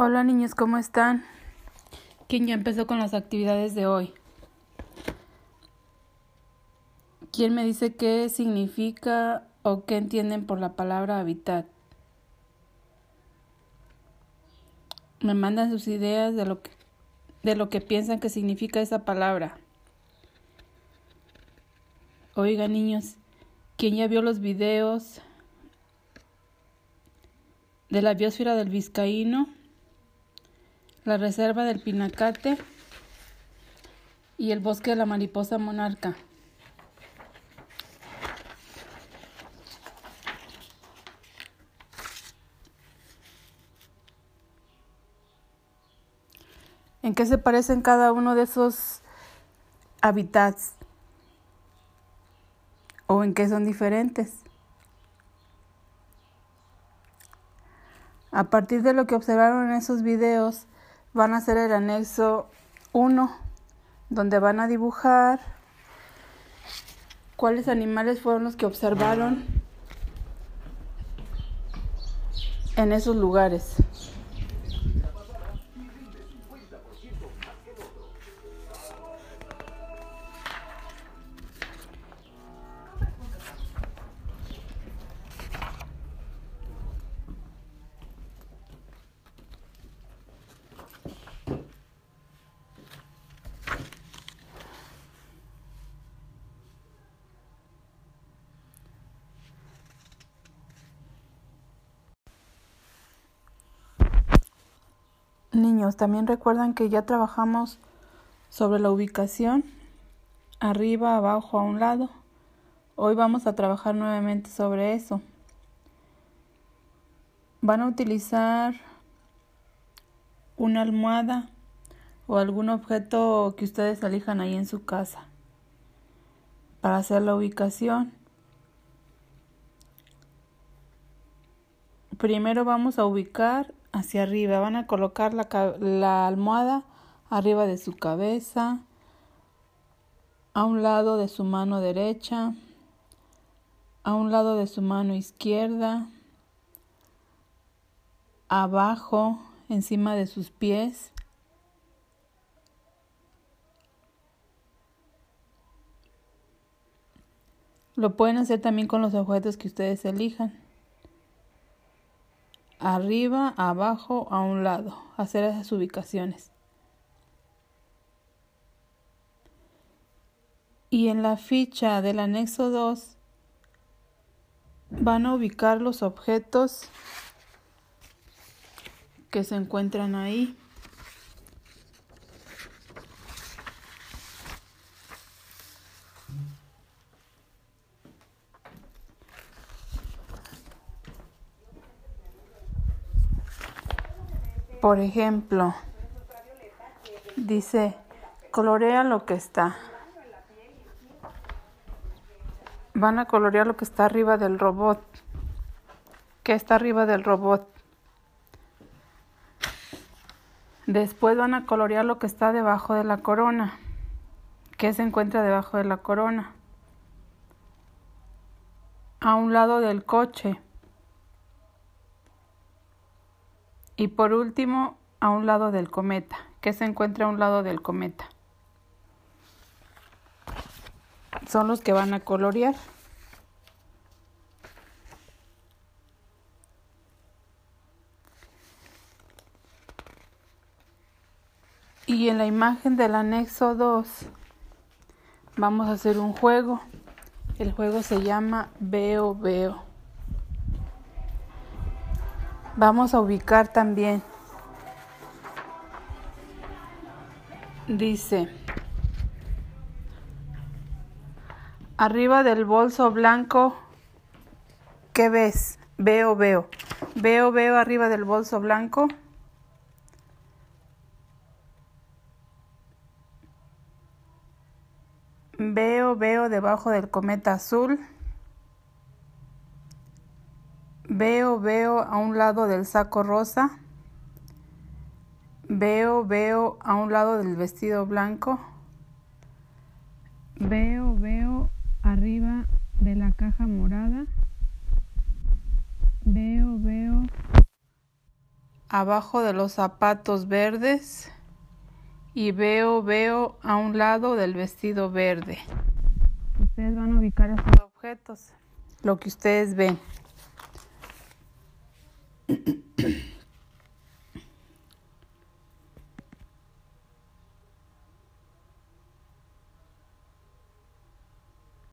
Hola niños, ¿cómo están? ¿Quién ya empezó con las actividades de hoy? ¿Quién me dice qué significa o qué entienden por la palabra hábitat? Me mandan sus ideas de lo que, de lo que piensan que significa esa palabra. Oiga niños, ¿quién ya vio los videos de la biosfera del Vizcaíno? La reserva del Pinacate y el bosque de la mariposa monarca. ¿En qué se parecen cada uno de esos hábitats? ¿O en qué son diferentes? A partir de lo que observaron en esos videos, van a hacer el anexo 1, donde van a dibujar cuáles animales fueron los que observaron en esos lugares. Niños, también recuerdan que ya trabajamos sobre la ubicación, arriba, abajo, a un lado. Hoy vamos a trabajar nuevamente sobre eso. Van a utilizar una almohada o algún objeto que ustedes elijan ahí en su casa para hacer la ubicación. Primero vamos a ubicar hacia arriba. Van a colocar la, la almohada arriba de su cabeza, a un lado de su mano derecha, a un lado de su mano izquierda, abajo, encima de sus pies. Lo pueden hacer también con los objetos que ustedes elijan arriba, abajo, a un lado, hacer esas ubicaciones. Y en la ficha del anexo 2 van a ubicar los objetos que se encuentran ahí. Por ejemplo, dice, colorea lo que está. Van a colorear lo que está arriba del robot. ¿Qué está arriba del robot? Después van a colorear lo que está debajo de la corona. ¿Qué se encuentra debajo de la corona? A un lado del coche. Y por último, a un lado del cometa. ¿Qué se encuentra a un lado del cometa? Son los que van a colorear. Y en la imagen del anexo 2 vamos a hacer un juego. El juego se llama Veo Veo. Vamos a ubicar también. Dice, arriba del bolso blanco, ¿qué ves? Veo, veo. Veo, veo arriba del bolso blanco. Veo, veo debajo del cometa azul. Veo, veo a un lado del saco rosa. Veo, veo a un lado del vestido blanco. Veo, veo arriba de la caja morada. Veo, veo abajo de los zapatos verdes y veo, veo a un lado del vestido verde. Ustedes van a ubicar estos objetos, lo que ustedes ven. Mm-mm.